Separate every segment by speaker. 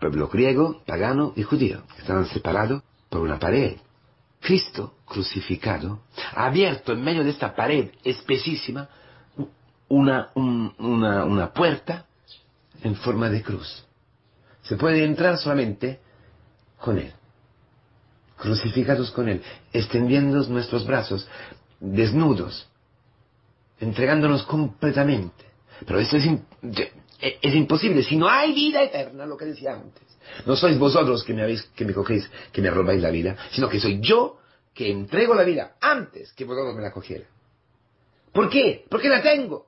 Speaker 1: pueblo griego, pagano y judío. Estaban separados por una pared. Cristo crucificado ha abierto en medio de esta pared espesísima una, una, una puerta en forma de cruz. Se puede entrar solamente con Él, crucificados con Él, extendiendo nuestros brazos, desnudos, entregándonos completamente. Pero esto es, es imposible si no hay vida eterna, lo que decía antes. No sois vosotros que me habéis, que me cogéis, que me robáis la vida, sino que soy yo que entrego la vida antes que vosotros me la cogieran. ¿Por qué? Porque la tengo.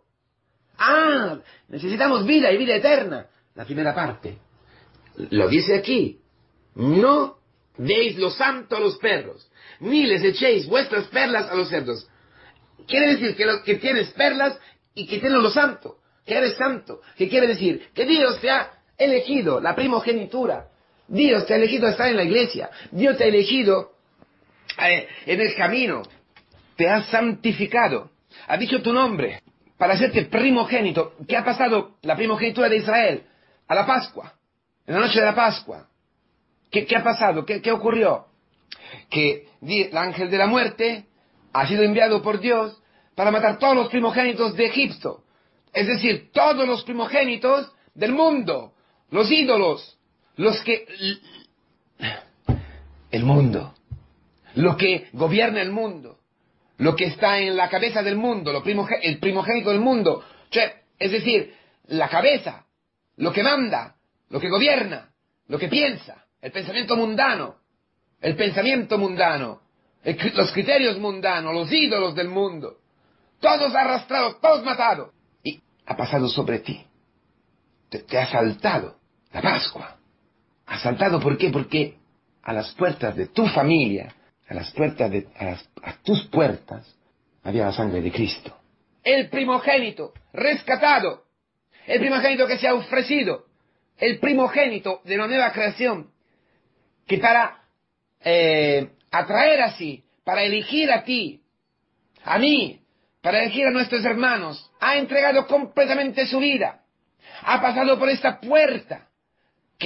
Speaker 1: Ah, necesitamos vida y vida eterna. La primera parte. Lo dice aquí. No deis lo santo a los perros, ni les echéis vuestras perlas a los cerdos. Quiere decir que, lo, que tienes perlas y que tienes lo santo, que eres santo. ¿Qué quiere decir? Que Dios te ha elegido la primogenitura. Dios te ha elegido estar en la iglesia. Dios te ha elegido eh, en el camino. Te ha santificado. Ha dicho tu nombre para hacerte primogénito. ¿Qué ha pasado la primogenitura de Israel? A la Pascua. En la noche de la Pascua. ¿Qué, ha pasado? ¿Qué, ¿Qué ocurrió? Que el ángel de la muerte ha sido enviado por Dios para matar todos los primogénitos de Egipto. Es decir, todos los primogénitos del mundo los ídolos, los que... El mundo, lo que gobierna el mundo, lo que está en la cabeza del mundo, el primogénito del mundo, es decir, la cabeza, lo que manda, lo que gobierna, lo que piensa, el pensamiento mundano, el pensamiento mundano, los criterios mundanos, los ídolos del mundo, todos arrastrados, todos matados, ha pasado sobre ti, te ha saltado la Pascua. Asaltado, ¿por qué? Porque a las puertas de tu familia, a las puertas de, tus puertas, había la sangre de Cristo. El primogénito, rescatado, el primogénito que se ha ofrecido, el primogénito de una nueva creación, que para eh, atraer así, para elegir a ti, a mí, para elegir a nuestros hermanos, ha entregado completamente su vida, ha pasado por esta puerta,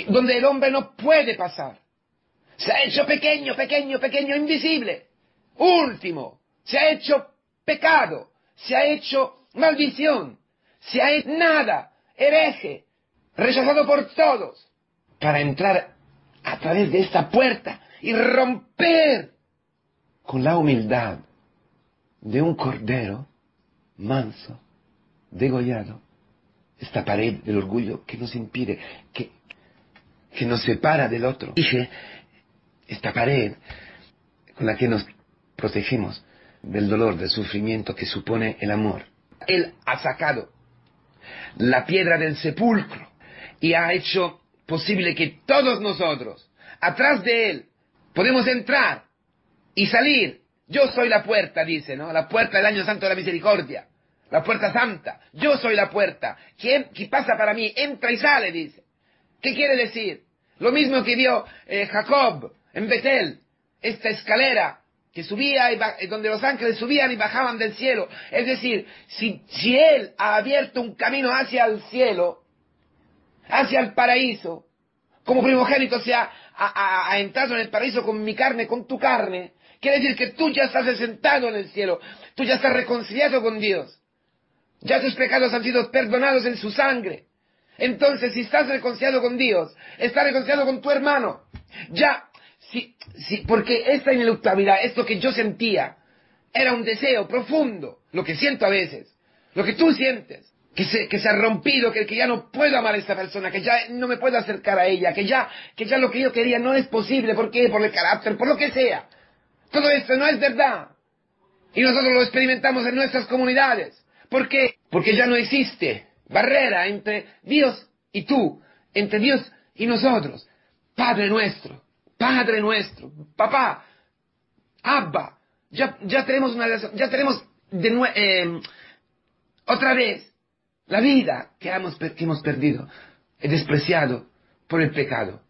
Speaker 1: donde el hombre no puede pasar. Se ha hecho pequeño, pequeño, pequeño, invisible. Último, se ha hecho pecado, se ha hecho maldición, se ha hecho nada, hereje, rechazado por todos, para entrar a través de esta puerta y romper con la humildad de un cordero manso, degollado, esta pared del orgullo que nos impide, que, que nos separa del otro. Dije, esta pared con la que nos protegemos del dolor, del sufrimiento que supone el amor. Él ha sacado la piedra del sepulcro y ha hecho posible que todos nosotros, atrás de Él, podemos entrar y salir. Yo soy la puerta, dice, ¿no? La puerta del año santo de la misericordia. La puerta santa. Yo soy la puerta. ¿Quién, pasa para mí? Entra y sale, dice. ¿Qué quiere decir? Lo mismo que vio eh, Jacob en Betel, esta escalera que subía y eh, donde los ángeles subían y bajaban del cielo. Es decir, si, si Él ha abierto un camino hacia el cielo, hacia el paraíso, como primogénito se ha, ha, entrado en el paraíso con mi carne, con tu carne, quiere decir que tú ya estás sentado en el cielo, tú ya estás reconciliado con Dios, ya tus pecados han sido perdonados en su sangre. Entonces, si estás reconciliado con Dios, estás reconciliado con tu hermano. Ya, si, si, porque esta ineluctabilidad, esto que yo sentía, era un deseo profundo, lo que siento a veces, lo que tú sientes, que se, que se ha rompido, que, que ya no puedo amar a esta persona, que ya no me puedo acercar a ella, que ya, que ya lo que yo quería no es posible, ¿por qué? Por el carácter, por lo que sea. Todo esto no es verdad. Y nosotros lo experimentamos en nuestras comunidades. ¿Por qué? Porque ya no existe barrera entre Dios y tú, entre Dios y nosotros. Padre nuestro, Padre nuestro, papá, Abba, ya, ya tenemos una ya tenemos de eh, otra vez la vida que hemos, que hemos perdido, despreciado por el pecado.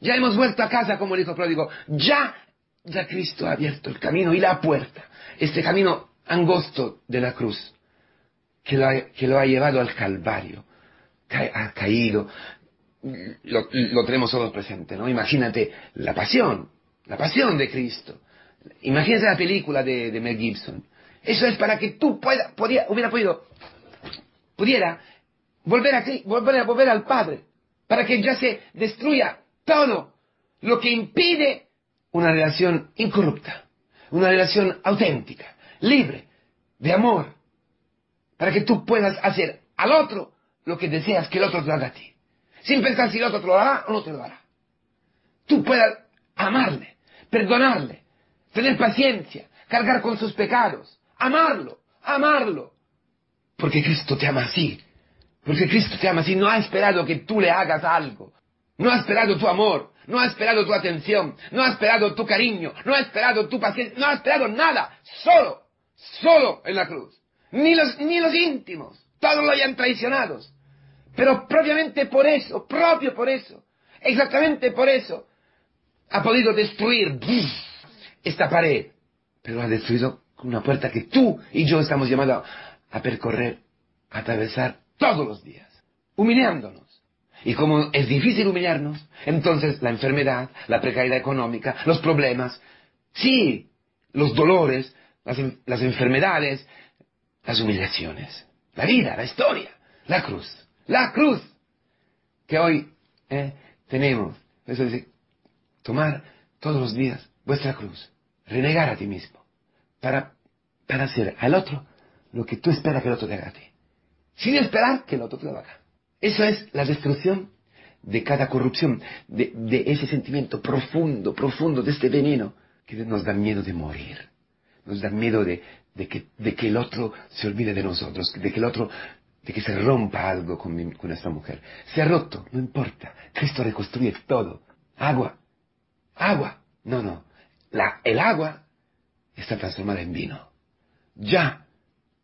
Speaker 1: Ya hemos vuelto a casa como el hijo pródigo. Ya, ya Cristo ha abierto el camino y la puerta. Este camino angosto de la cruz que lo ha, llevado al Calvario, ha caído, lo, tenemos todos presente, ¿no? Imagínate la pasión, la pasión de Cristo. Imagínate la película de, de Mel Gibson. Eso es para que tú pueda, podía, hubiera podido, pudiera volver a, volver a volver al Padre, para que ya se destruya todo lo que impide una relación incorrupta, una relación auténtica, libre, de amor, para que tú puedas hacer al otro lo que deseas que el otro te haga a ti, sin pensar si el otro te lo hará o no te lo hará. Tú puedas amarle, perdonarle, tener paciencia, cargar con sus pecados, amarlo, amarlo, porque Cristo te ama así, porque Cristo te ama así, no ha esperado que tú le hagas algo, no ha esperado tu amor, no ha esperado tu atención, no ha esperado tu cariño, no ha esperado tu paciencia, no ha esperado nada, solo, solo en la cruz. Ni los, ni los íntimos, todos lo hayan traicionados. Pero propiamente por eso, propio por eso, exactamente por eso, ha podido destruir esta pared, pero ha destruido una puerta que tú y yo estamos llamados a percorrer, a atravesar todos los días, humillándonos. Y como es difícil humillarnos, entonces la enfermedad, la precariedad económica, los problemas, sí, los dolores, las, enfermedades, las humillaciones, la vida, la historia, la cruz, la cruz que hoy eh, tenemos. Eso es decir, tomar todos los días vuestra cruz, renegar a ti mismo, para, para hacer al otro lo que tú esperas que el otro te haga a ti, sin esperar que el otro te lo haga. Eso es la destrucción de cada corrupción, de, ese sentimiento profundo, profundo, de este veneno que nos da miedo de morir, nos da miedo de, que, el otro se olvide de nosotros, de que el otro, de que se rompa algo con, con esta mujer. Se ha roto, no importa, Cristo reconstruye todo. Agua, agua, no, no, el agua está transformada en vino. Ya,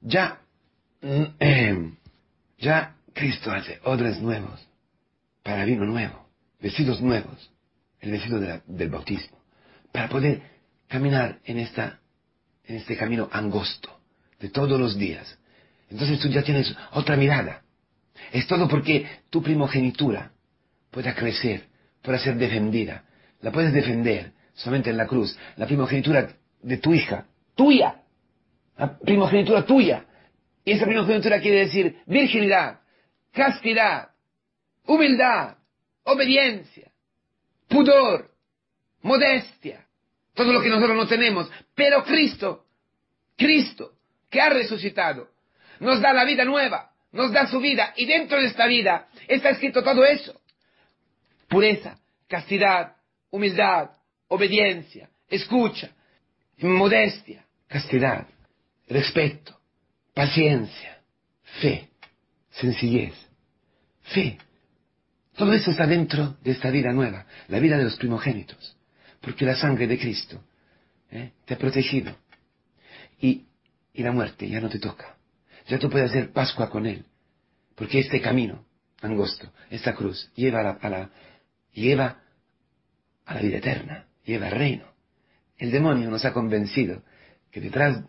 Speaker 1: ya, mm, em, ya Cristo hace odres nuevos para vino nuevo, vestidos nuevos, el vestido del bautismo, para poder caminar en, esta, en este camino angosto de todos los días. Entonces tú ya tienes otra mirada. Es todo porque tu primogenitura pueda crecer, pueda ser defendida. La puedes defender solamente en la cruz. La primogenitura de tu hija, tuya. La primogenitura tuya. Y esa primogenitura quiere decir virginidad, castidad, humildad, obediencia, pudor, modestia, todo lo que nosotros no tenemos. Pero Cristo, Cristo, que ha resucitado, nos da la vida nueva, nos da su vida, y dentro de esta vida está escrito todo eso. Pureza, castidad, humildad, obediencia, escucha, modestia, castidad, respeto, paciencia, fe, sencillez, fe. Todo eso está dentro de esta vida nueva, la vida de los primogénitos, porque la sangre de Cristo ¿eh? te ha protegido y, y la muerte ya no te toca. Ya tú puedes hacer Pascua con Él, porque este camino angosto, esta cruz, lleva a la, lleva a la vida eterna, lleva al reino. El demonio nos ha convencido que detrás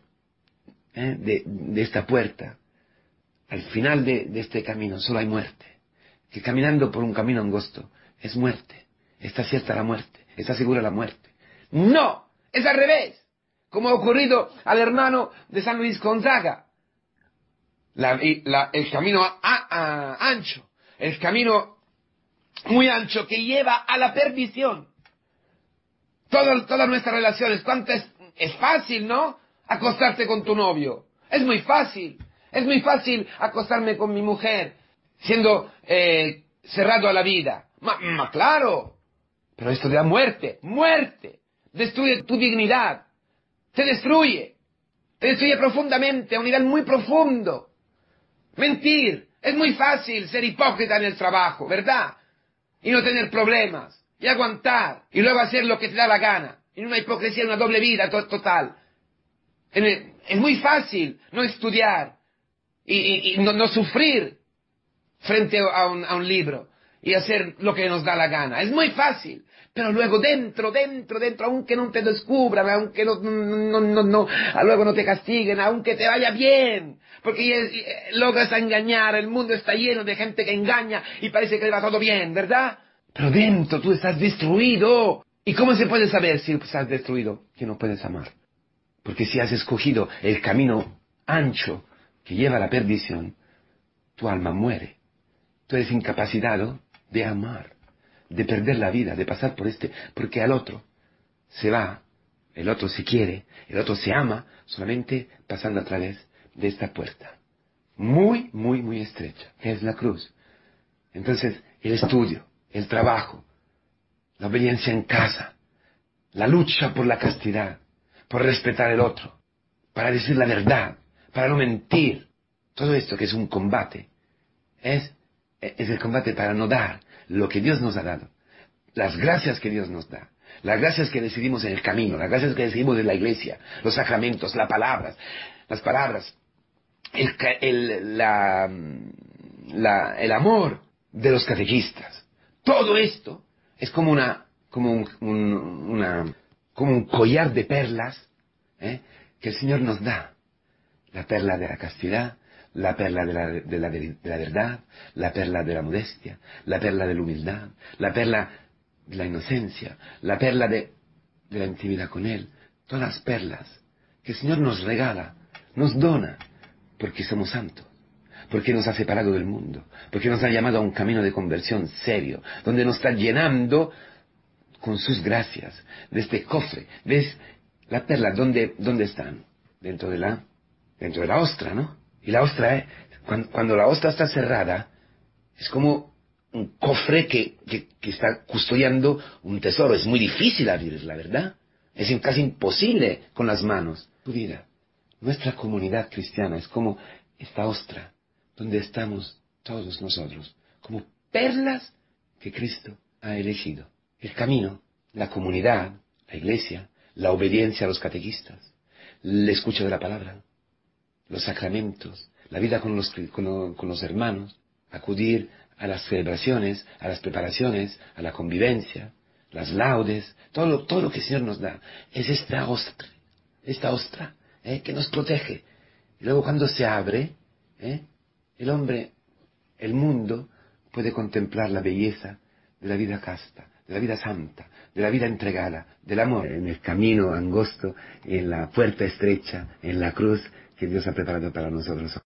Speaker 1: ¿eh? de, esta puerta, al final de este camino, solo hay muerte que caminando por un camino angosto es muerte. Está cierta la muerte, está segura la muerte. No, es al revés, como ha ocurrido al hermano de San Luis Gonzaga. el camino ancho, el camino muy ancho que lleva a la perdición. todas nuestras relaciones, ¿cuánto es, es fácil, no? Acostarte con tu novio. Es muy fácil. Es muy fácil acostarme con mi mujer siendo eh, cerrado a la vida. Ma, claro, pero esto te da muerte, muerte, destruye tu dignidad, te destruye, te destruye profundamente, a un nivel muy profundo. Mentir, es muy fácil ser hipócrita en el trabajo, ¿verdad? Y no tener problemas, y aguantar, y luego hacer lo que te da la gana, en una hipocresía, una doble vida total. Es muy fácil no estudiar y, no sufrir frente a un, a un libro y hacer lo que nos da la gana. Es muy fácil. Pero luego dentro, dentro, dentro, aunque no te descubran, aunque no, no, no, no, luego no te castiguen, aunque te vaya bien, porque logras engañar, el mundo está lleno de gente que engaña y parece que le va todo bien, ¿verdad? Pero dentro tú estás destruido. ¿Y cómo se puede saber si estás destruido? Que no puedes amar. Porque si has escogido el camino ancho que lleva a la perdición, tu alma muere. Tú eres incapacitado de amar, de perder la vida, de pasar por este, porque al otro se va, el otro se quiere, el otro se ama, solamente pasando a través de esta puerta. Muy, muy, muy estrecha, que es la cruz. Entonces, el estudio, el trabajo, la obediencia en casa, la lucha por la castidad, por respetar el otro, para decir la verdad, para no mentir, todo esto que es un combate, es, es el combate para no dar lo que Dios nos ha dado, las gracias que Dios nos da, las gracias que decidimos en el camino, las gracias que decidimos en la iglesia, los sacramentos, las palabras, las palabras, el, la, el amor de los catequistas. Todo esto es como una, como un, una, como un collar de perlas ¿eh? que el Señor nos da. La perla de la castidad, la perla de la, verdad, la perla de la modestia, la perla de la humildad, la perla de la inocencia, la perla de, de la intimidad con Él. Todas las perlas que el Señor nos regala, nos dona, porque somos santos porque nos ha separado del mundo, porque nos ha llamado a un camino de conversión serio, donde nos está llenando con sus gracias, de este cofre. ¿Ves? La perla, ¿dónde, dónde están? Dentro de la, dentro de la ostra, ¿no? Y la ostra, ¿eh? cuando, la ostra está cerrada, es como un cofre que, que, está custodiando un tesoro. Es muy difícil abrir, la verdad. Es casi imposible con las manos. Tu vida, nuestra comunidad cristiana es como esta ostra donde estamos todos nosotros, como perlas que Cristo ha elegido. El camino, la comunidad, la iglesia, la obediencia a los catequistas, el escucha de la palabra, los sacramentos, la vida con los, con los hermanos, acudir a las celebraciones, a las preparaciones, a la convivencia, las laudes, todo lo, todo lo que el Señor nos da, es esta ostra, esta ostra, ¿eh? que nos protege. Y luego cuando se abre, ¿eh? El hombre, el mundo, puede contemplar la belleza de la vida casta, de la vida santa, de la vida entregada, del amor en el camino angosto, en la puerta estrecha, en la cruz que Dios ha preparado para nosotros.